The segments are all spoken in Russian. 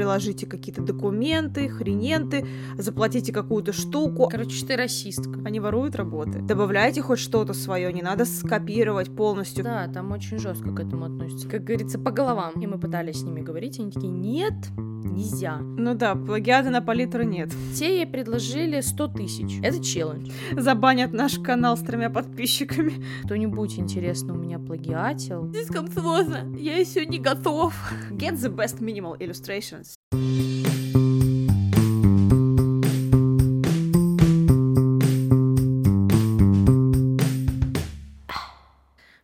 приложите какие-то документы, хрененты, заплатите какую-то штуку. Короче, ты расистка. Они воруют работы. Добавляйте хоть что-то свое, не надо скопировать полностью. Да, там очень жестко к этому относятся. Как говорится, по головам. И мы пытались с ними говорить, они такие, нет, нельзя. Ну да, плагиата на палитру нет. Те ей предложили 100 тысяч. Это челлендж. Забанят наш канал с тремя подписчиками. Кто-нибудь, интересно, у меня плагиатил? Слишком сложно, я еще не готов. Get the best minimal illustrations.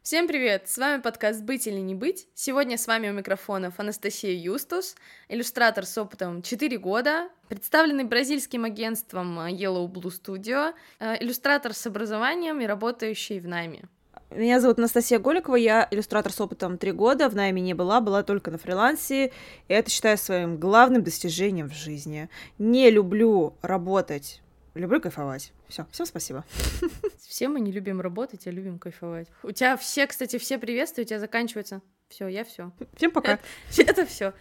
Всем привет! С вами подкаст «Быть или не быть». Сегодня с вами у микрофонов Анастасия Юстус, иллюстратор с опытом 4 года, представленный бразильским агентством Yellow Blue Studio, э, иллюстратор с образованием и работающий в найме. Меня зовут Анастасия Голикова, я иллюстратор с опытом 3 года, в найме не была, была только на фрилансе, и это считаю своим главным достижением в жизни. Не люблю работать Люблю кайфовать. Все, всем спасибо. Все мы не любим работать, а любим кайфовать. У тебя все, кстати, все приветствия, у тебя заканчиваются. Все, я все. Всем пока. Это, это все.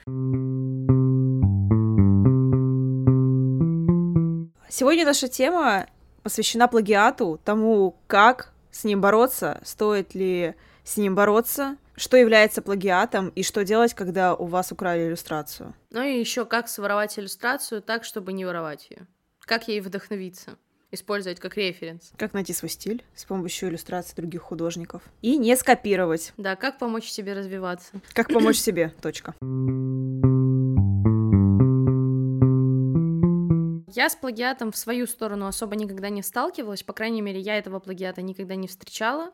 Сегодня наша тема посвящена плагиату, тому, как с ним бороться, стоит ли с ним бороться, что является плагиатом и что делать, когда у вас украли иллюстрацию. Ну и еще как своровать иллюстрацию так, чтобы не воровать ее. Как ей вдохновиться? Использовать как референс. Как найти свой стиль с помощью иллюстраций других художников. И не скопировать. Да, как помочь себе развиваться. Как помочь себе, точка. Я с плагиатом в свою сторону особо никогда не сталкивалась, по крайней мере, я этого плагиата никогда не встречала.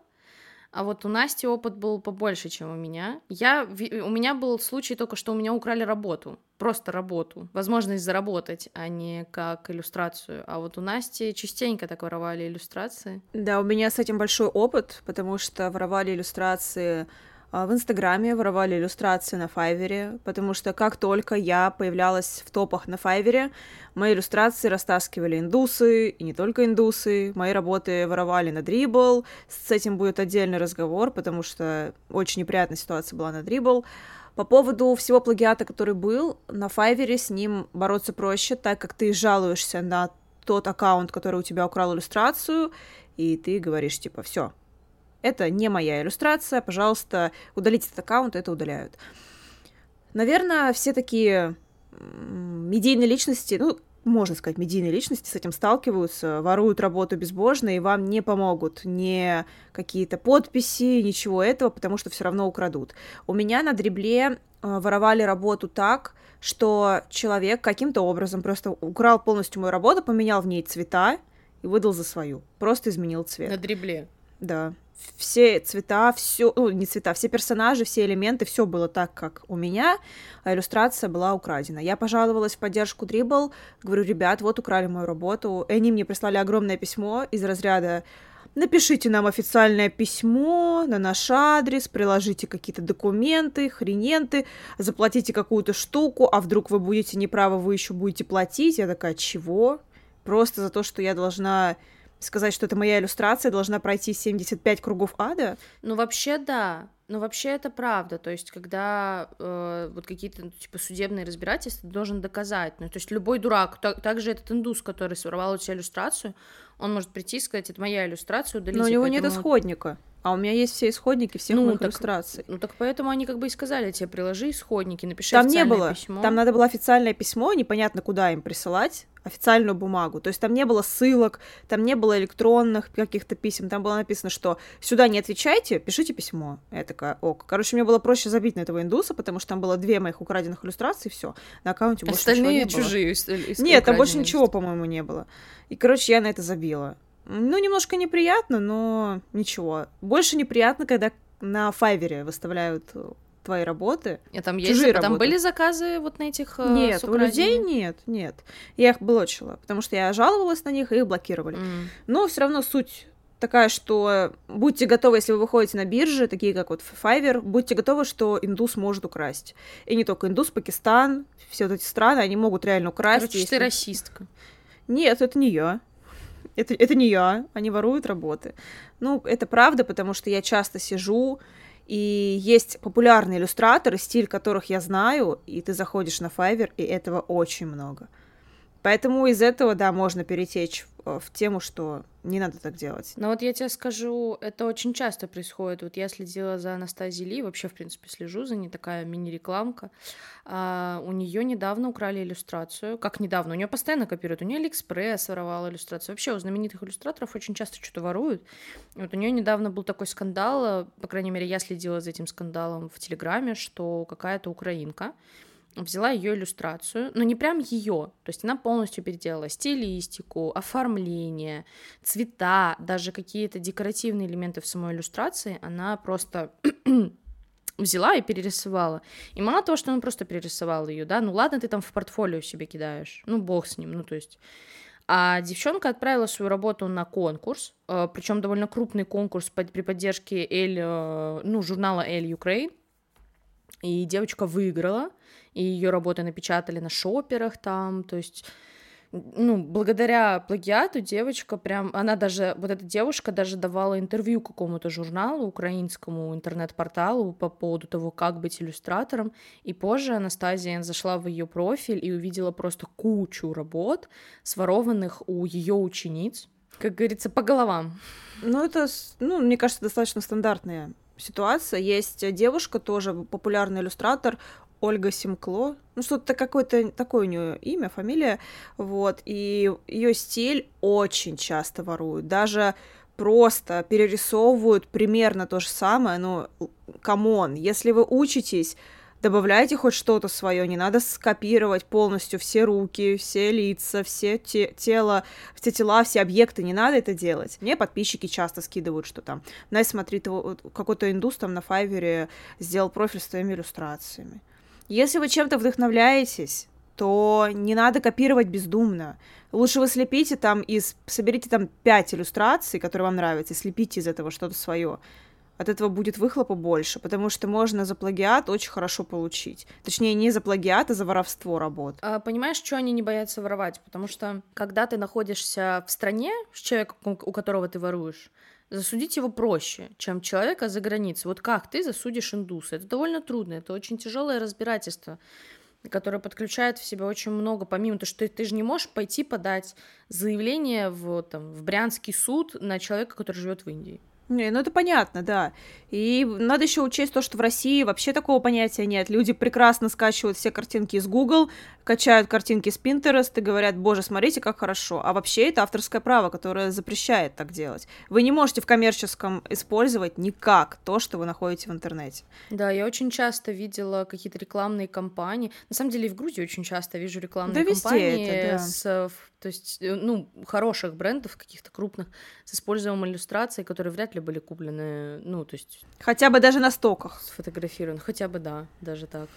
А вот у Насти опыт был побольше, чем у меня. Я, у меня был случай только, что у меня украли работу. Просто работу. Возможность заработать, а не как иллюстрацию. А вот у Насти частенько так воровали иллюстрации. Да, у меня с этим большой опыт, потому что воровали иллюстрации в Инстаграме воровали иллюстрации на Файвере, потому что как только я появлялась в топах на Файвере, мои иллюстрации растаскивали индусы, и не только индусы, мои работы воровали на Дрибл, с этим будет отдельный разговор, потому что очень неприятная ситуация была на Дрибл. По поводу всего плагиата, который был, на Файвере с ним бороться проще, так как ты жалуешься на тот аккаунт, который у тебя украл иллюстрацию, и ты говоришь, типа, все, это не моя иллюстрация, пожалуйста, удалите этот аккаунт, это удаляют. Наверное, все такие медийные личности, ну, можно сказать, медийные личности с этим сталкиваются, воруют работу безбожно, и вам не помогут ни какие-то подписи, ничего этого, потому что все равно украдут. У меня на дребле э, воровали работу так, что человек каким-то образом просто украл полностью мою работу, поменял в ней цвета и выдал за свою. Просто изменил цвет. На дребле? Да все цвета, все, ну, не цвета, все персонажи, все элементы, все было так, как у меня, а иллюстрация была украдена. Я пожаловалась в поддержку Dribble, говорю, ребят, вот украли мою работу, и они мне прислали огромное письмо из разряда Напишите нам официальное письмо на наш адрес, приложите какие-то документы, хрененты, заплатите какую-то штуку, а вдруг вы будете неправы, вы еще будете платить. Я такая, чего? Просто за то, что я должна сказать, что это моя иллюстрация, должна пройти 75 кругов ада? Ну, вообще, да. Ну, вообще это правда. То есть, когда э, вот какие-то, ну, типа, судебные разбирательства, ты должен доказать. Ну, то есть, любой дурак, так, также этот индус, который своровал у тебя иллюстрацию, он может прийти и сказать, это моя иллюстрация, удалите. Но у него поэтому... нет исходника. А у меня есть все исходники всех ну, моих так, иллюстраций. Ну так поэтому они как бы и сказали тебе, приложи исходники, напиши там не было. письмо. Там надо было официальное письмо, непонятно куда им присылать, официальную бумагу. То есть там не было ссылок, там не было электронных каких-то писем, там было написано, что сюда не отвечайте, пишите письмо. Я такая, ок. Короче, мне было проще забить на этого индуса, потому что там было две моих украденных иллюстрации, все. На аккаунте больше Остальные ничего не чужие. Было. Нет, там больше ничего, по-моему, не было. И, короче, я на это забила. Ну, немножко неприятно, но ничего. Больше неприятно, когда на Файвере выставляют э, твои работы. А там есть, чужие там были заказы вот на этих э, Нет, у людей нет, нет. Я их блочила, потому что я жаловалась на них и их блокировали. Mm. Но все равно суть такая, что будьте готовы, если вы выходите на биржи, такие как вот Fiverr, будьте готовы, что индус может украсть. И не только индус, Пакистан, все вот эти страны, они могут реально украсть. Короче, если... ты расистка. Нет, это не я. Это, это не я, они воруют работы. Ну, это правда, потому что я часто сижу И есть популярные иллюстраторы, стиль которых я знаю, и ты заходишь на Fiverr, и этого очень много. Поэтому из этого, да, можно перетечь в, в тему, что не надо так делать. Но вот я тебе скажу, это очень часто происходит. Вот я следила за Анастазией Ли, вообще, в принципе, слежу за ней, такая мини-рекламка. А, у нее недавно украли иллюстрацию. Как недавно? У нее постоянно копируют. У нее Алиэкспресс воровал иллюстрацию. Вообще, у знаменитых иллюстраторов очень часто что-то воруют. И вот у нее недавно был такой скандал, по крайней мере, я следила за этим скандалом в Телеграме, что какая-то украинка взяла ее иллюстрацию, но не прям ее, то есть она полностью переделала стилистику, оформление, цвета, даже какие-то декоративные элементы в самой иллюстрации, она просто взяла и перерисовала. И мало того, что она просто перерисовала ее, да, ну ладно, ты там в портфолио себе кидаешь, ну бог с ним, ну то есть... А девчонка отправила свою работу на конкурс, э, причем довольно крупный конкурс при поддержке Эль, э, ну, журнала Эль Ukraine, и девочка выиграла, и ее работы напечатали на шоперах там, то есть ну, благодаря плагиату девочка прям, она даже, вот эта девушка даже давала интервью какому-то журналу, украинскому интернет-порталу по поводу того, как быть иллюстратором, и позже Анастазия зашла в ее профиль и увидела просто кучу работ, сворованных у ее учениц, как говорится, по головам. Ну, это, ну, мне кажется, достаточно стандартная ситуация. Есть девушка, тоже популярный иллюстратор, Ольга Симкло, ну что-то какое-то такое у нее имя, фамилия, вот, и ее стиль очень часто воруют, даже просто перерисовывают примерно то же самое, ну, come on, если вы учитесь, добавляйте хоть что-то свое, не надо скопировать полностью все руки, все лица, все те тело, все тела, все объекты, не надо это делать. Мне подписчики часто скидывают, что там, Най, смотри, какой-то индус там на Файвере сделал профиль с твоими иллюстрациями. Если вы чем-то вдохновляетесь, то не надо копировать бездумно. Лучше вы слепите там из... Соберите там пять иллюстраций, которые вам нравятся, и слепите из этого что-то свое. От этого будет выхлопа больше, потому что можно за плагиат очень хорошо получить. Точнее, не за плагиат, а за воровство работ. А, понимаешь, что они не боятся воровать? Потому что, когда ты находишься в стране с человеком, у которого ты воруешь, засудить его проще, чем человека за границей. Вот как ты засудишь индуса? Это довольно трудно, это очень тяжелое разбирательство которое подключает в себя очень много, помимо того, что ты, ты же не можешь пойти подать заявление в, там, в Брянский суд на человека, который живет в Индии. Не, ну это понятно, да. И надо еще учесть то, что в России вообще такого понятия нет. Люди прекрасно скачивают все картинки из Google, качают картинки с Pinterest и говорят, боже, смотрите, как хорошо. А вообще это авторское право, которое запрещает так делать. Вы не можете в коммерческом использовать никак то, что вы находите в интернете. Да, я очень часто видела какие-то рекламные кампании. На самом деле и в Грузии очень часто вижу рекламные да, кампании это, да. с то есть, э, ну, хороших брендов, каких-то крупных, с использованием иллюстраций, которые вряд ли были куплены, ну, то есть... Хотя бы даже на стоках. Сфотографирован, хотя бы, да, даже так.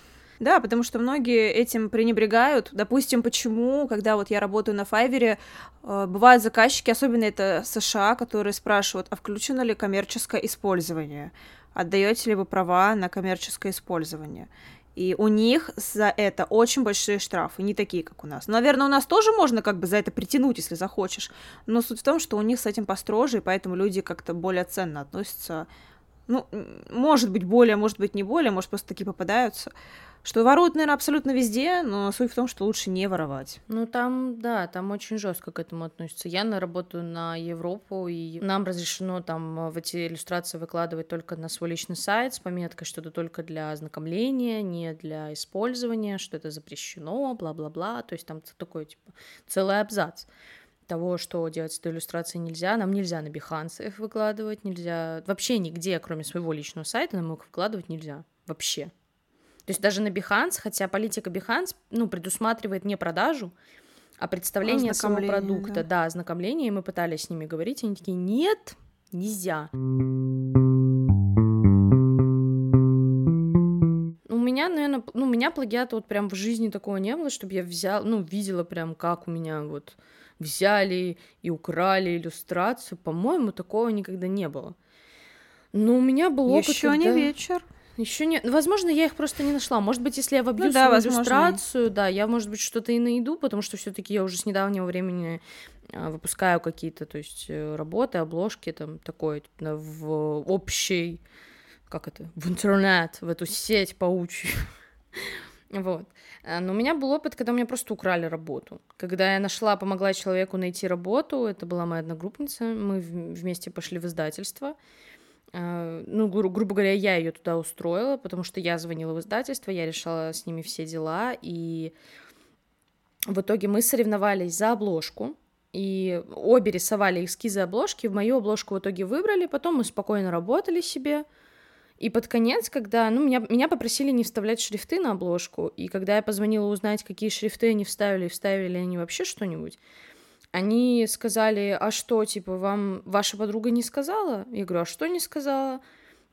Да, потому что многие этим пренебрегают. Допустим, почему, когда вот я работаю на Файвере, э, бывают заказчики, особенно это США, которые спрашивают, а включено ли коммерческое использование? Отдаете ли вы права на коммерческое использование? И у них за это очень большие штрафы, не такие, как у нас. Наверное, у нас тоже можно как бы за это притянуть, если захочешь. Но суть в том, что у них с этим построже, и поэтому люди как-то более ценно относятся. Ну, может быть, более, может быть, не более, может, просто такие попадаются. Что воруют, наверное, абсолютно везде, но суть в том, что лучше не воровать. Ну, там, да, там очень жестко к этому относятся. Я на работаю на Европу, и нам разрешено там в эти иллюстрации выкладывать только на свой личный сайт с пометкой, что это только для ознакомления, не для использования, что это запрещено, бла-бла-бла. То есть там такой, типа, целый абзац того, что делать с этой иллюстрацией нельзя. Нам нельзя на Behance их выкладывать, нельзя... Вообще нигде, кроме своего личного сайта, нам их выкладывать нельзя. Вообще. То есть даже на Behance, хотя политика Behance, ну, предусматривает не продажу, а представление самого продукта, да. да, ознакомление, и мы пытались с ними говорить, и они такие, нет, нельзя. У меня, наверное, ну, у меня плагиата вот прям в жизни такого не было, чтобы я взяла, ну, видела прям, как у меня вот взяли и украли иллюстрацию. По-моему, такого никогда не было. Но у меня был опыт, Еще когда... не вечер. Еще не, возможно, я их просто не нашла. Может быть, если я вобью ну, да, свою возможно. иллюстрацию, да, я, может быть, что-то и найду, потому что все-таки я уже с недавнего времени а, выпускаю какие-то, то есть э, работы, обложки, там такое в общей как это, в интернет, в эту сеть паучью. Вот. Э, но у меня был опыт, когда у меня просто украли работу. Когда я нашла, помогла человеку найти работу, это была моя одногруппница, мы вместе пошли в издательство. Э, ну, гру- грубо говоря, я ее туда устроила, потому что я звонила в издательство, я решала с ними все дела, и в итоге мы соревновались за обложку, и обе рисовали эскизы обложки, в мою обложку в итоге выбрали, потом мы спокойно работали себе, и под конец, когда, ну, меня, меня попросили не вставлять шрифты на обложку, и когда я позвонила узнать, какие шрифты они вставили, вставили ли они вообще что-нибудь, они сказали, а что, типа, вам ваша подруга не сказала? Я говорю, а что не сказала?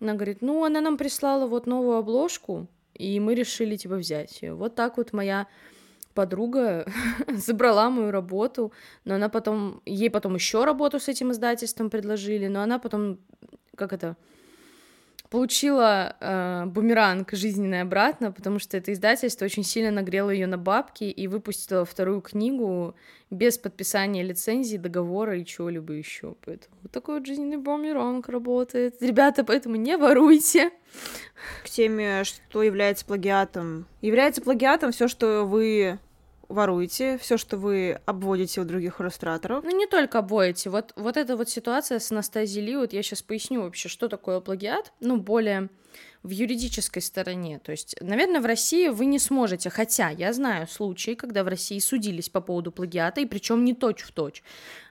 Она говорит, ну, она нам прислала вот новую обложку, и мы решили, типа, взять ее. Вот так вот моя подруга забрала мою работу, но она потом, ей потом еще работу с этим издательством предложили, но она потом, как это, получила э, бумеранг жизненный обратно, потому что это издательство очень сильно нагрело ее на бабки и выпустило вторую книгу без подписания лицензии, договора и чего-либо еще. Поэтому вот такой вот жизненный бумеранг работает. Ребята, поэтому не воруйте. К теме, что является плагиатом. Является плагиатом все, что вы воруете, все, что вы обводите у других иллюстраторов. Ну, не только обводите. Вот, вот эта вот ситуация с Анастазией Ли, вот я сейчас поясню вообще, что такое плагиат, ну, более в юридической стороне. То есть, наверное, в России вы не сможете, хотя я знаю случаи, когда в России судились по поводу плагиата, и причем не точь в точь.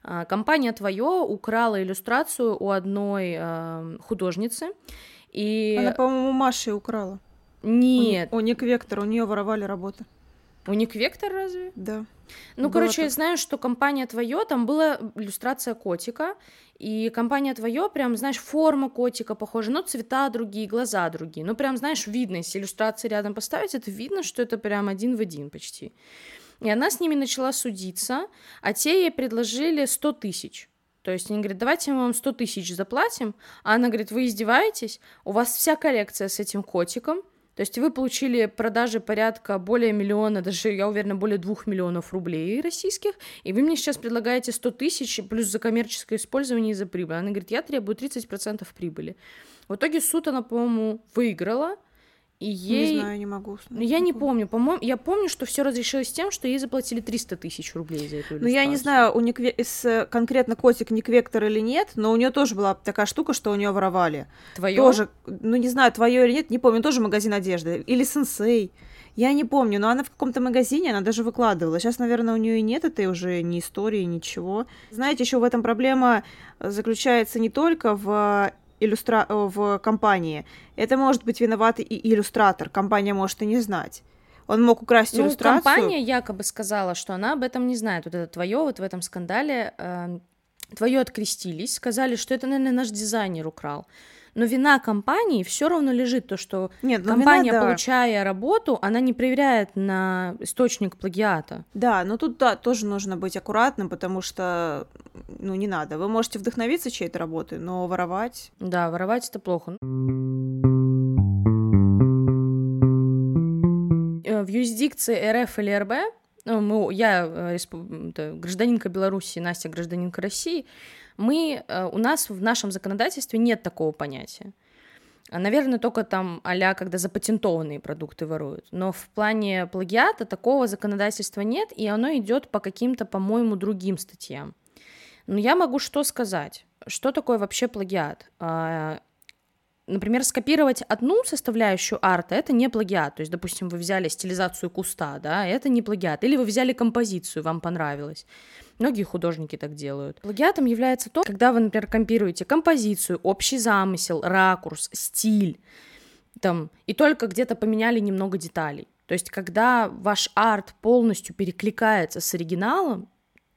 А, компания Твое украла иллюстрацию у одной э, художницы, и... Она, по-моему, Маши украла. Нет. У, у Ник Вектор, у нее воровали работы. Уник Вектор разве? Да. Ну, Было короче, так. я знаю, что компания твое, там была иллюстрация котика, и компания твое, прям, знаешь, форма котика похожа, но цвета другие, глаза другие. Ну, прям, знаешь, видно, если иллюстрации рядом поставить, это видно, что это прям один в один почти. И она с ними начала судиться, а те ей предложили 100 тысяч. То есть они говорят, давайте мы вам 100 тысяч заплатим, а она говорит, вы издеваетесь, у вас вся коллекция с этим котиком, то есть вы получили продажи порядка более миллиона, даже, я уверена, более двух миллионов рублей российских, и вы мне сейчас предлагаете 100 тысяч плюс за коммерческое использование и за прибыль. Она говорит, я требую 30% прибыли. В итоге суд она, по-моему, выиграла, и ей... Не знаю, не могу. Ну, я не помню. По-моему, я помню, что все разрешилось тем, что ей заплатили 300 тысяч рублей за эту Ну, я не знаю, у Никве... с, конкретно котик Никвектор или нет, но у нее тоже была такая штука, что у нее воровали. Твое? Тоже, ну, не знаю, твое или нет, не помню, тоже магазин одежды. Или сенсей. Я не помню, но она в каком-то магазине, она даже выкладывала. Сейчас, наверное, у нее и нет этой уже ни истории, ничего. Знаете, еще в этом проблема заключается не только в иллюстра... Э, в компании, это может быть виноват и иллюстратор. Компания может и не знать. Он мог украсть ну, иллюстрацию. Компания якобы сказала, что она об этом не знает. Вот это твое, вот в этом скандале э, твое открестились, сказали, что это, наверное, наш дизайнер украл но вина компании все равно лежит то, что Нет, ну, компания, вина, да. получая работу, она не проверяет на источник плагиата. Да, но тут да, тоже нужно быть аккуратным, потому что ну не надо. Вы можете вдохновиться чьей-то работой, но воровать. Да, воровать это плохо. Э, в юрисдикции РФ или РБ ну, мы, я э, гражданинка Беларуси, Настя гражданинка России, мы, э, у нас в нашем законодательстве нет такого понятия. Наверное, только там а когда запатентованные продукты воруют. Но в плане плагиата такого законодательства нет, и оно идет по каким-то, по-моему, другим статьям. Но я могу что сказать? Что такое вообще плагиат? Например, скопировать одну составляющую арта — это не плагиат. То есть, допустим, вы взяли стилизацию куста, да, это не плагиат. Или вы взяли композицию, вам понравилось. Многие художники так делают. Плагиатом является то, когда вы, например, компируете композицию, общий замысел, ракурс, стиль, там, и только где-то поменяли немного деталей. То есть, когда ваш арт полностью перекликается с оригиналом,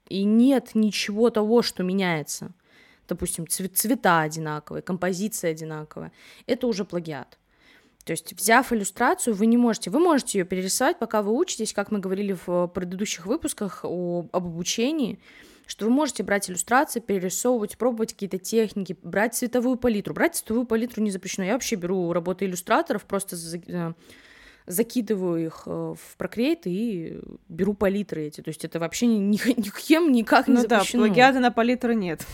и нет ничего того, что меняется, допустим, цвет, цвета одинаковые, композиция одинаковая, это уже плагиат. То есть, взяв иллюстрацию, вы не можете, вы можете ее перерисовать, пока вы учитесь, как мы говорили в предыдущих выпусках о, об обучении, что вы можете брать иллюстрации, перерисовывать, пробовать какие-то техники, брать цветовую палитру. Брать цветовую палитру не запрещено. Я вообще беру работы иллюстраторов, просто э, закидываю их э, в Procreate и беру палитры эти. То есть это вообще ни, ни, никем никак не ну запрещено. Ну да, плагиата на палитры нет.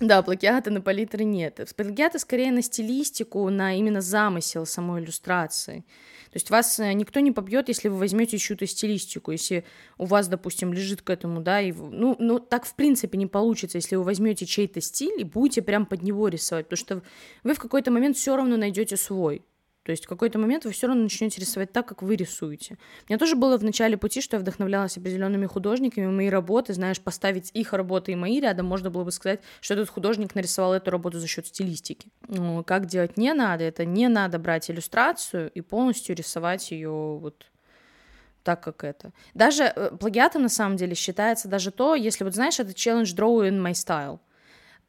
Да, плагиата на палитры нет. Плагиаты скорее на стилистику, на именно замысел самой иллюстрации. То есть вас э, никто не побьет, если вы возьмете чью-то стилистику. Если у вас, допустим, лежит к этому, да, и ну, ну так в принципе не получится, если вы возьмете чей-то стиль и будете прям под него рисовать, потому что вы в какой-то момент все равно найдете свой. То есть в какой-то момент вы все равно начнете рисовать так, как вы рисуете. У меня тоже было в начале пути, что я вдохновлялась определенными художниками, мои работы, знаешь, поставить их работы и мои рядом, можно было бы сказать, что этот художник нарисовал эту работу за счет стилистики. Но как делать не надо, это не надо брать иллюстрацию и полностью рисовать ее вот так, как это. Даже э, плагиатом на самом деле считается даже то, если вот знаешь, это challenge draw in my style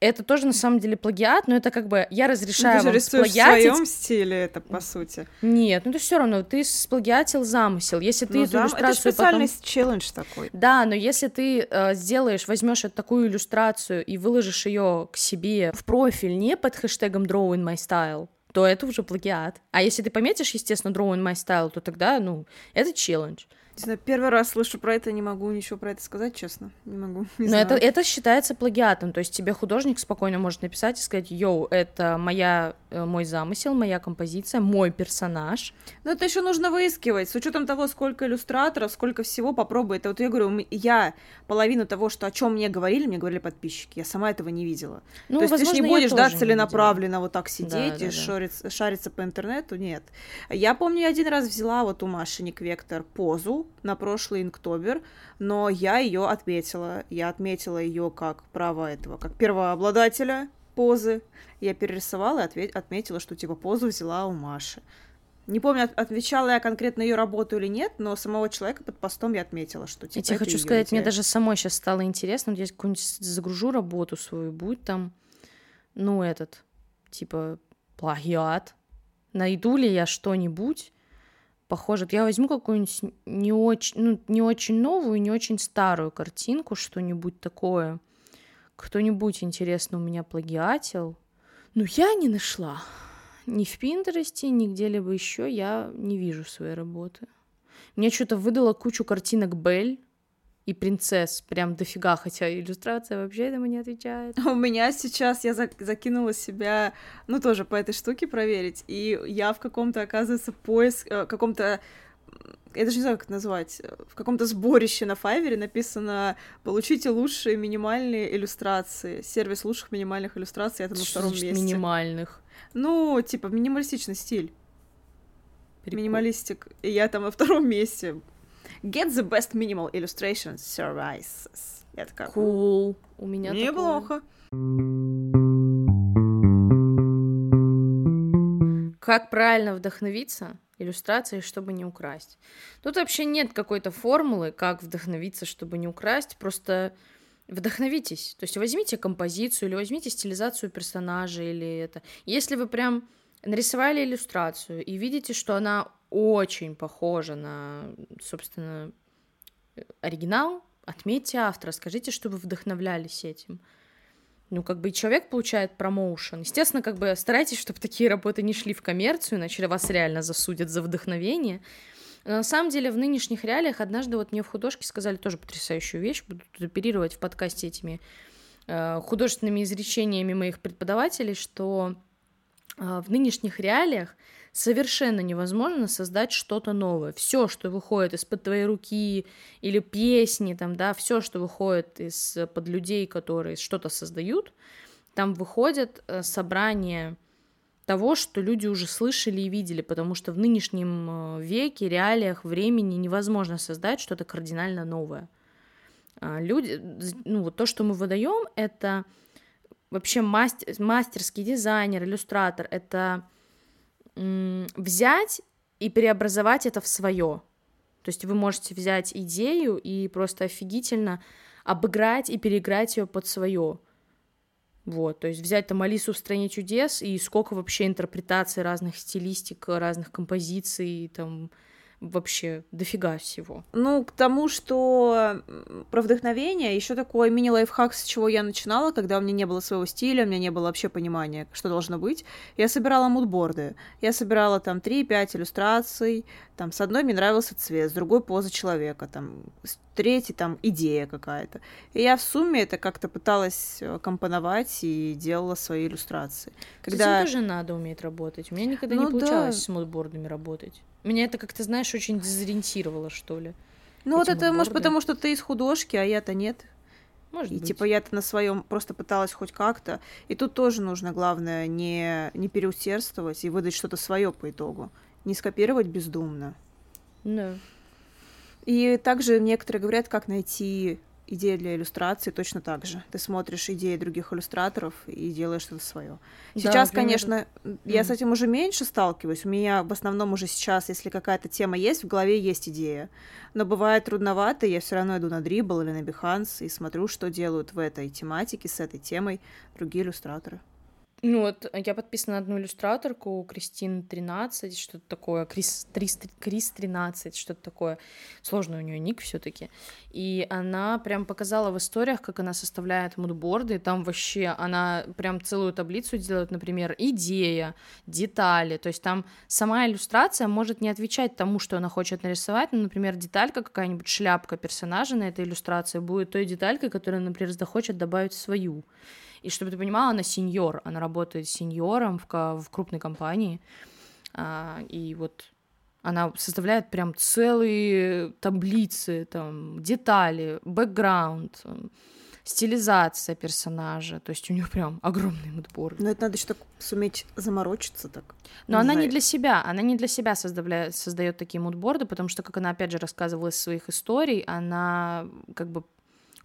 это тоже на самом деле плагиат, но это как бы я разрешаю ты вам сплагиатить. в своем стиле это по сути. Нет, ну ты все равно ты сплагиатил замысел. Если ты ну, эту зам... иллюстрацию это специальный потом... челлендж такой. Да, но если ты э, сделаешь, возьмешь такую иллюстрацию и выложишь ее к себе в профиль не под хэштегом Draw in my style, то это уже плагиат. А если ты пометишь, естественно, Draw in my style, то тогда, ну, это челлендж. Не знаю, первый раз слышу про это, не могу ничего про это сказать, честно. Не могу. Не Но знаю. это, это считается плагиатом. То есть тебе художник спокойно может написать и сказать: Йоу, это моя, э, мой замысел, моя композиция, мой персонаж. Но это еще нужно выискивать. С учетом того, сколько иллюстраторов, сколько всего попробуй. Это вот я говорю, я половину того, что о чем мне говорили, мне говорили подписчики. Я сама этого не видела. Ну, То есть возможно, ты же не будешь, да, целенаправленно вот так сидеть да, и да, шариться, шариться по интернету. Нет. Я помню, я один раз взяла вот у Маши Ник Вектор позу на прошлый инктобер, но я ее отметила. Я отметила ее как право этого, как первообладателя позы. Я перерисовала и ответ- отметила, что типа позу взяла у Маши. Не помню, отвечала я конкретно ее работу или нет, но самого человека под постом я отметила, что типа. Я тебе хочу сказать, идея. мне даже самой сейчас стало интересно. Вот я какую-нибудь загружу работу свою, будет там, ну, этот, типа, плагиат. Найду ли я что-нибудь, похоже. Я возьму какую-нибудь не очень, ну, не очень новую, не очень старую картинку, что-нибудь такое. Кто-нибудь интересно у меня плагиатил. Но я не нашла. Ни в Пинтересте, ни где-либо еще я не вижу своей работы. Мне что-то выдало кучу картинок Бель, и принцесс прям дофига, хотя иллюстрация вообще этому не отвечает. У меня сейчас я закинула себя, ну тоже по этой штуке проверить, и я в каком-то, оказывается, поиск, э, каком-то я даже не знаю, как это назвать, в каком-то сборище на Файвере написано «Получите лучшие минимальные иллюстрации». Сервис лучших минимальных иллюстраций, это на втором месте. минимальных? Ну, типа, минималистичный стиль. Прикол. Минималистик. И я там на втором месте. Get the best minimal illustration services. Я такая... Cool. У меня Неплохо. Как правильно вдохновиться иллюстрацией, чтобы не украсть? Тут вообще нет какой-то формулы, как вдохновиться, чтобы не украсть. Просто вдохновитесь. То есть возьмите композицию или возьмите стилизацию персонажа или это. Если вы прям нарисовали иллюстрацию и видите, что она очень похожа на, собственно, оригинал, отметьте автора, скажите, что вы вдохновлялись этим. Ну, как бы человек получает промоушен. Естественно, как бы старайтесь, чтобы такие работы не шли в коммерцию, иначе вас реально засудят за вдохновение. Но на самом деле в нынешних реалиях однажды вот мне в художке сказали тоже потрясающую вещь, буду оперировать в подкасте этими э, художественными изречениями моих преподавателей, что э, в нынешних реалиях совершенно невозможно создать что-то новое. Все, что выходит из-под твоей руки, или песни, там, да, все, что выходит из-под людей, которые что-то создают, там выходит э, собрание того, что люди уже слышали и видели, потому что в нынешнем э, веке, реалиях, времени невозможно создать что-то кардинально новое. А, люди, ну вот то, что мы выдаем, это вообще мастер, мастерский дизайнер, иллюстратор, это взять и преобразовать это в свое. То есть вы можете взять идею и просто офигительно обыграть и переиграть ее под свое. Вот, то есть взять там Алису в стране чудес и сколько вообще интерпретаций разных стилистик, разных композиций, там вообще дофига всего. Ну, к тому, что про вдохновение, еще такой мини-лайфхак, с чего я начинала, когда у меня не было своего стиля, у меня не было вообще понимания, что должно быть. Я собирала мудборды. Я собирала там 3-5 иллюстраций, там с одной мне нравился цвет, с другой поза человека, там с третьей там идея какая-то. И я в сумме это как-то пыталась э, компоновать и делала свои иллюстрации. Когда... С этим тоже надо уметь работать. У меня никогда ну, не получалось да. с мудбордами работать. Меня это как-то, знаешь, очень дезориентировало, что ли. Ну вот это, может, потому что ты из художки, а я-то нет. Может и быть. типа я-то на своем просто пыталась хоть как-то. И тут тоже нужно, главное, не, не переусердствовать и выдать что-то свое по итогу. Не скопировать бездумно. Да. И также некоторые говорят, как найти идея для иллюстрации точно так же. Ты смотришь идеи других иллюстраторов и делаешь что-то свое. Сейчас, да, конечно, mm. я с этим уже меньше сталкиваюсь. У меня в основном уже сейчас, если какая-то тема есть, в голове есть идея. Но бывает трудновато, я все равно иду на Dribble или на Behance и смотрю, что делают в этой тематике, с этой темой другие иллюстраторы. Ну вот, я подписана на одну иллюстраторку, Кристин 13, что-то такое, Крис, Крис, Крис 13, что-то такое. Сложный у нее ник все таки И она прям показала в историях, как она составляет мудборды, там вообще она прям целую таблицу делает, например, идея, детали, то есть там сама иллюстрация может не отвечать тому, что она хочет нарисовать, ну, например, деталька какая-нибудь, шляпка персонажа на этой иллюстрации будет той деталькой, которую, например, захочет добавить свою. И чтобы ты понимала, она сеньор, она работает сеньором в, в крупной компании. А, и вот она составляет прям целые таблицы, там, детали, бэкграунд, стилизация персонажа. То есть у нее прям огромный мудборд. Но это надо еще так суметь заморочиться так. Но не она знаю. не для себя, она не для себя создает такие мудборды, потому что, как она опять же рассказывала из своих историй, она как бы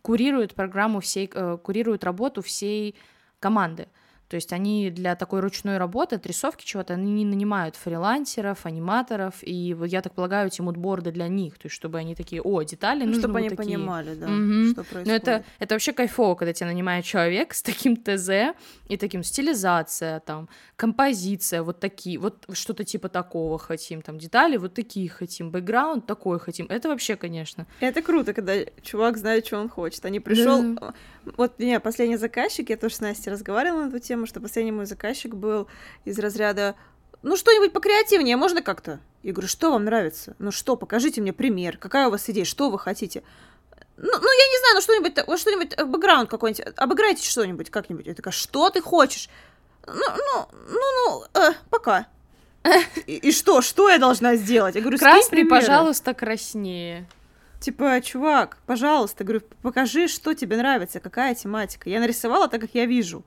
курируют программу всей, э, курируют работу всей команды. То есть они для такой ручной работы, отрисовки чего-то, они не нанимают фрилансеров, аниматоров, и вот я так полагаю, эти мудборды для них, то есть чтобы они такие, о, детали ну, чтобы они такие. понимали, да, угу. что происходит. Но это, это вообще кайфово, когда тебя нанимает человек с таким ТЗ и таким стилизация, там, композиция, вот такие, вот что-то типа такого хотим, там, детали вот такие хотим, бэкграунд такой хотим, это вообще, конечно. Это круто, когда чувак знает, что он хочет, а не пришел... Да. Вот, не, последний заказчик, я тоже с Настей разговаривала на эту тему, что последний мой заказчик был из разряда ну, что-нибудь покреативнее, можно как-то? Я говорю, что вам нравится? Ну что, покажите мне пример, какая у вас идея, что вы хотите? Ну, ну я не знаю, ну что-нибудь, что-нибудь, э, бэкграунд какой-нибудь, обыграйте что-нибудь как-нибудь. Я такая, что ты хочешь? Ну, ну, ну, ну, э, пока. И, и что, что я должна сделать? Я говорю, Красный, пожалуйста, краснее. Типа, чувак, пожалуйста, говорю, покажи, что тебе нравится, какая тематика. Я нарисовала так, как я вижу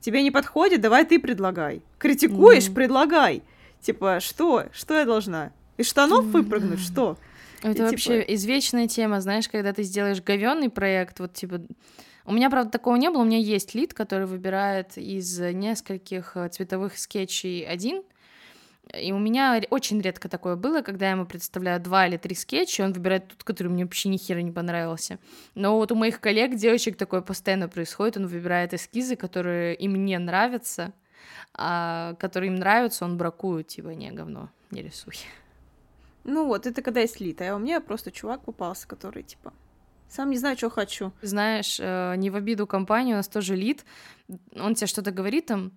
тебе не подходит, давай ты предлагай. Критикуешь, mm-hmm. предлагай. Типа, что? Что я должна? Из штанов mm-hmm. выпрыгнуть? Что? Это и, вообще типа... извечная тема, знаешь, когда ты сделаешь говенный проект, вот типа... У меня, правда, такого не было. У меня есть лид, который выбирает из нескольких э, цветовых скетчей один, и у меня очень редко такое было, когда я ему представляю два или три скетча, он выбирает тот, который мне вообще ни хера не понравился. Но вот у моих коллег, девочек, такое постоянно происходит, он выбирает эскизы, которые им не нравятся, а которые им нравятся, он бракует, типа, не, говно, не рисуй. Ну вот, это когда есть лит, а у меня просто чувак попался, который, типа, сам не знаю, что хочу. Знаешь, э, не в обиду компании, у нас тоже лид, он тебе что-то говорит там,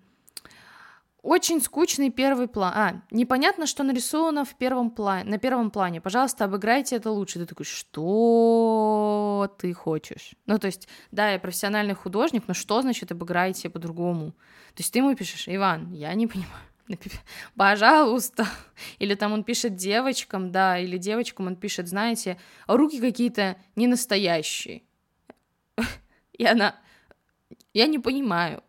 очень скучный первый план. А, непонятно, что нарисовано в первом плане, на первом плане. Пожалуйста, обыграйте это лучше. Ты такой, что ты хочешь? Ну, то есть, да, я профессиональный художник, но что значит обыграйте по-другому? То есть ты ему пишешь, Иван, я не понимаю. Пожалуйста. Или там он пишет девочкам, да, или девочкам он пишет, знаете, руки какие-то не настоящие. И она, я не понимаю.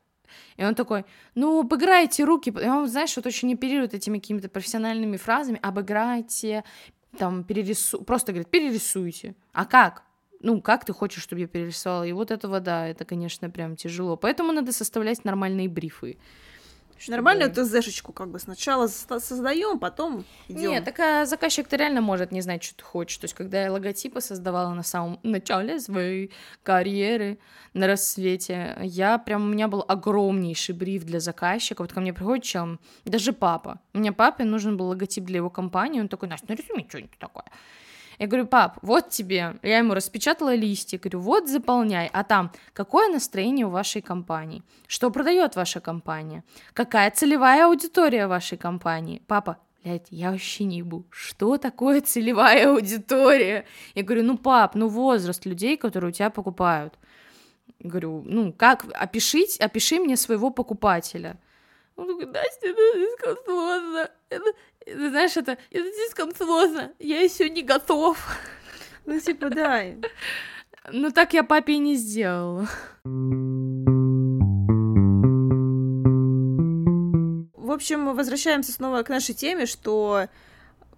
И он такой, ну, обыграйте руки. И он, знаешь, вот очень оперирует этими какими-то профессиональными фразами. Обыграйте, там, перерису... Просто говорит, перерисуйте. А как? ну, как ты хочешь, чтобы я перерисовала? И вот этого, да, это, конечно, прям тяжело. Поэтому надо составлять нормальные брифы. Чтобы... Нормально ТЗшечку как бы сначала создаем, потом идем. Нет, так а заказчик-то реально может не знать, что ты хочешь. То есть, когда я логотипы создавала на самом начале своей карьеры на рассвете, я прям, у меня был огромнейший бриф для заказчика. Вот ко мне приходит чем, даже папа. У меня папе нужен был логотип для его компании, он такой, Настя, нарисуй мне что-нибудь такое. Я говорю, пап, вот тебе. Я ему распечатала листик, говорю, вот заполняй. А там, какое настроение у вашей компании? Что продает ваша компания? Какая целевая аудитория вашей компании? Папа, блядь, я вообще не ебу. Что такое целевая аудитория? Я говорю, ну, пап, ну, возраст людей, которые у тебя покупают. Говорю, ну, как, опишить, опиши мне своего покупателя. Он такой, Настя, это слишком сложно. Это, это, знаешь, это, это слишком сложно. Я еще не готов. Ну, типа, да. Ну, так я папе и не сделала. В общем, возвращаемся снова к нашей теме, что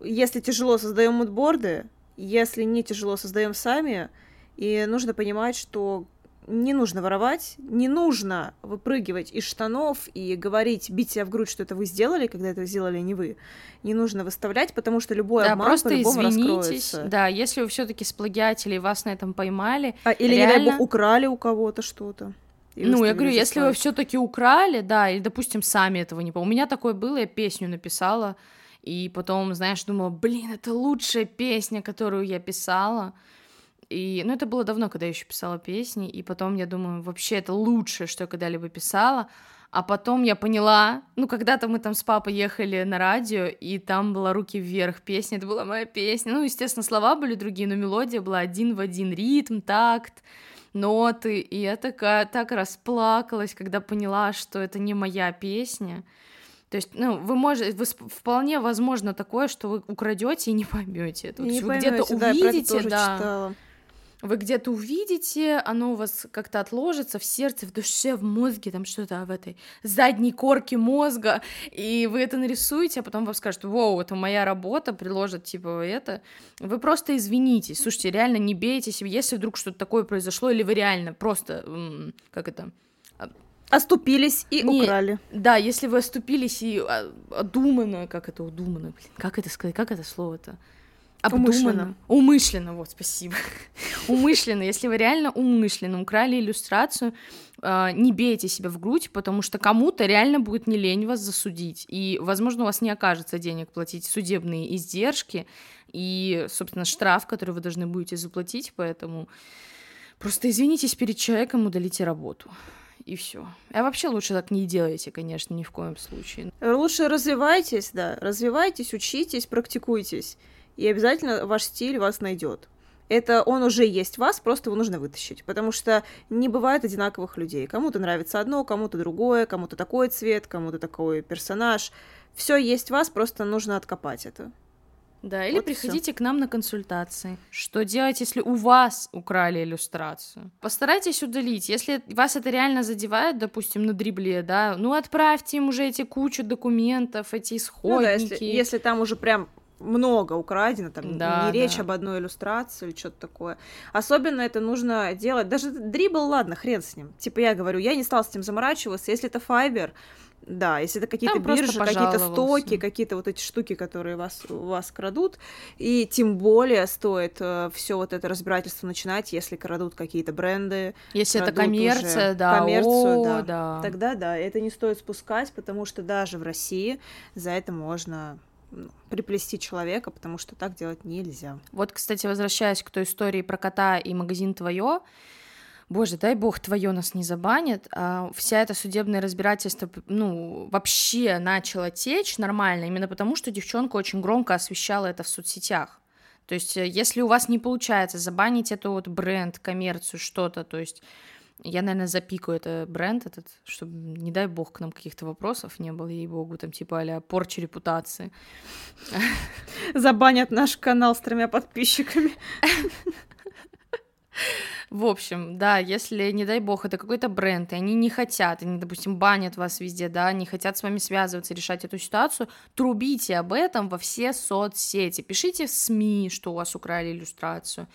если тяжело создаем мудборды, если не тяжело создаем сами, и нужно понимать, что не нужно воровать, не нужно выпрыгивать из штанов и говорить, бить себя в грудь, что это вы сделали, когда это сделали не вы. Не нужно выставлять, потому что любой да, обман просто извинитесь. Раскроется. Да, если вы все таки сплагиатели и вас на этом поймали. А, или, реально... не дай бог, украли у кого-то что-то. Ну, я говорю, если вы все-таки украли, да, или, допустим, сами этого не помните. У меня такое было, я песню написала, и потом, знаешь, думала, блин, это лучшая песня, которую я писала. И, ну, это было давно, когда я еще писала песни, и потом я думаю, вообще это лучшее, что я когда-либо писала. А потом я поняла, ну, когда-то мы там с папой ехали на радио, и там была «Руки вверх» песня, это была моя песня. Ну, естественно, слова были другие, но мелодия была один в один, ритм, такт, ноты. И я такая так расплакалась, когда поняла, что это не моя песня. То есть, ну, вы можете, вы, вполне возможно такое, что вы украдете и не поймете это. Не вы где-то увидите, да. Вы где-то увидите, оно у вас как-то отложится в сердце, в душе, в мозге, там что-то в этой задней корке мозга, и вы это нарисуете, а потом вам скажут, вау, это моя работа, приложат типа это. Вы просто извинитесь, слушайте, реально не бейте себя, если вдруг что-то такое произошло, или вы реально просто, как это, а, Оступились и не, украли. Да, если вы оступились и а, одуманно, как это удуманно, блин, как это сказать, как это слово-то? Обдуманно. Умышленно. Умышленно, вот, спасибо. умышленно, если вы реально умышленно украли иллюстрацию, а, не бейте себя в грудь, потому что кому-то реально будет не лень вас засудить, и, возможно, у вас не окажется денег платить судебные издержки и, собственно, штраф, который вы должны будете заплатить, поэтому просто извинитесь перед человеком, удалите работу и все. А вообще лучше так не делайте, конечно, ни в коем случае. Лучше развивайтесь, да, развивайтесь, учитесь, практикуйтесь и обязательно ваш стиль вас найдет. Это он уже есть вас, просто его нужно вытащить, потому что не бывает одинаковых людей. Кому-то нравится одно, кому-то другое, кому-то такой цвет, кому-то такой персонаж. Все есть вас, просто нужно откопать это. Да, или вот приходите к нам на консультации. Что делать, если у вас украли иллюстрацию? Постарайтесь удалить. Если вас это реально задевает, допустим, на дрибле, да, ну отправьте им уже эти кучу документов, эти исходники. Ну да, если, если там уже прям много украдено, там да, не речь да. об одной иллюстрации или что-то такое. Особенно это нужно делать. Даже дрибл, ладно, хрен с ним. Типа я говорю, я не стал с этим заморачиваться. Если это Fiverr, да, если это какие-то биржи, какие-то стоки, какие-то вот эти штуки, которые вас, вас крадут, и тем более стоит э, все вот это разбирательство начинать, если крадут какие-то бренды. Если это коммерция, уже да. Коммерцию, О, да. да. Тогда да, это не стоит спускать, потому что даже в России за это можно приплести человека, потому что так делать нельзя. Вот, кстати, возвращаясь к той истории про кота и магазин твое, Боже, дай бог, твое нас не забанит. А вся эта судебное разбирательство, ну, вообще начало течь нормально, именно потому, что девчонка очень громко освещала это в соцсетях. То есть, э, если у вас не получается забанить эту вот бренд, коммерцию, что-то, то есть я, наверное, запикаю это бренд этот, чтобы, не дай бог, к нам каких-то вопросов не было, ей-богу, там, типа, а порча репутации. Забанят наш канал с тремя подписчиками. В общем, да, если, не дай бог, это какой-то бренд, и они не хотят, они, допустим, банят вас везде, да, не хотят с вами связываться, решать эту ситуацию, трубите об этом во все соцсети, пишите в СМИ, что у вас украли иллюстрацию,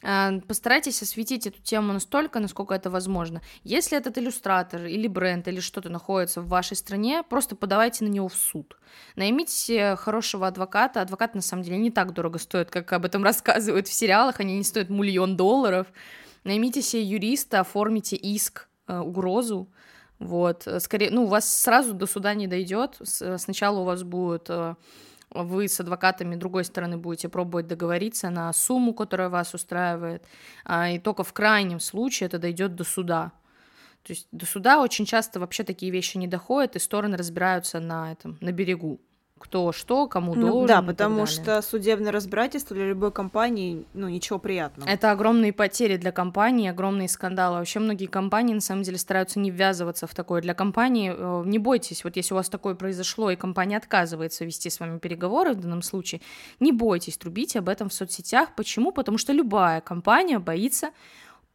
постарайтесь осветить эту тему настолько, насколько это возможно. Если этот иллюстратор или бренд или что-то находится в вашей стране, просто подавайте на него в суд. Наймите хорошего адвоката. Адвокат, на самом деле, не так дорого стоит, как об этом рассказывают в сериалах. Они не стоят миллион долларов. Наймите себе юриста, оформите иск, э, угрозу. Вот, скорее, ну, у вас сразу до суда не дойдет. Сначала у вас будет э, вы с адвокатами другой стороны будете пробовать договориться на сумму, которая вас устраивает, а, и только в крайнем случае это дойдет до суда. То есть до суда очень часто вообще такие вещи не доходят, и стороны разбираются на этом, на берегу кто что, кому ну, должен. Да, потому что судебное разбирательство для любой компании, ну, ничего приятного. Это огромные потери для компании, огромные скандалы. Вообще многие компании, на самом деле, стараются не ввязываться в такое. Для компании э, не бойтесь, вот если у вас такое произошло, и компания отказывается вести с вами переговоры в данном случае, не бойтесь, трубите об этом в соцсетях. Почему? Потому что любая компания боится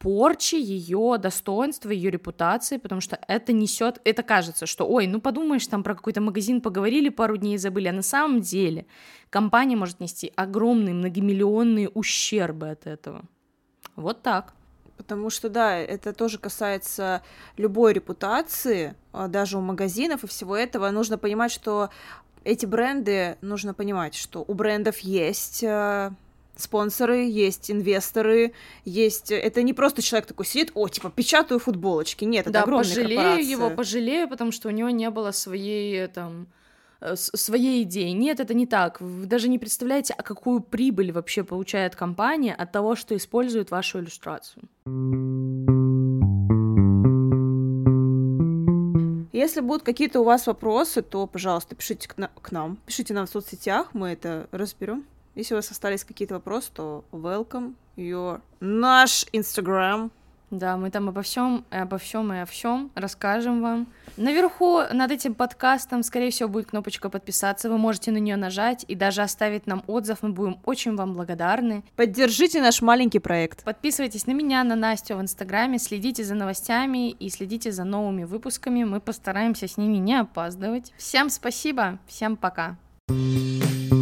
порчи ее достоинства, ее репутации, потому что это несет, это кажется, что, ой, ну подумаешь, там про какой-то магазин поговорили пару дней и забыли, а на самом деле компания может нести огромные многомиллионные ущербы от этого. Вот так. Потому что, да, это тоже касается любой репутации, а, даже у магазинов и всего этого. Нужно понимать, что эти бренды, нужно понимать, что у брендов есть а, спонсоры, есть инвесторы, есть... Это не просто человек такой сидит, о, типа, печатаю футболочки. Нет, это да, огромная пожалею корпорация. его, пожалею, потому что у него не было своей, там, э, своей идеи. Нет, это не так. Вы даже не представляете, а какую прибыль вообще получает компания от того, что использует вашу иллюстрацию. Если будут какие-то у вас вопросы, то, пожалуйста, пишите к, на- к нам, пишите нам в соцсетях, мы это разберем. Если у вас остались какие-то вопросы, то welcome your наш Instagram. Да, мы там обо всем, обо всем и о всем расскажем вам. Наверху над этим подкастом, скорее всего, будет кнопочка подписаться. Вы можете на нее нажать и даже оставить нам отзыв. Мы будем очень вам благодарны. Поддержите наш маленький проект. Подписывайтесь на меня, на Настю в Инстаграме, следите за новостями и следите за новыми выпусками. Мы постараемся с ними не опаздывать. Всем спасибо, всем пока. thank you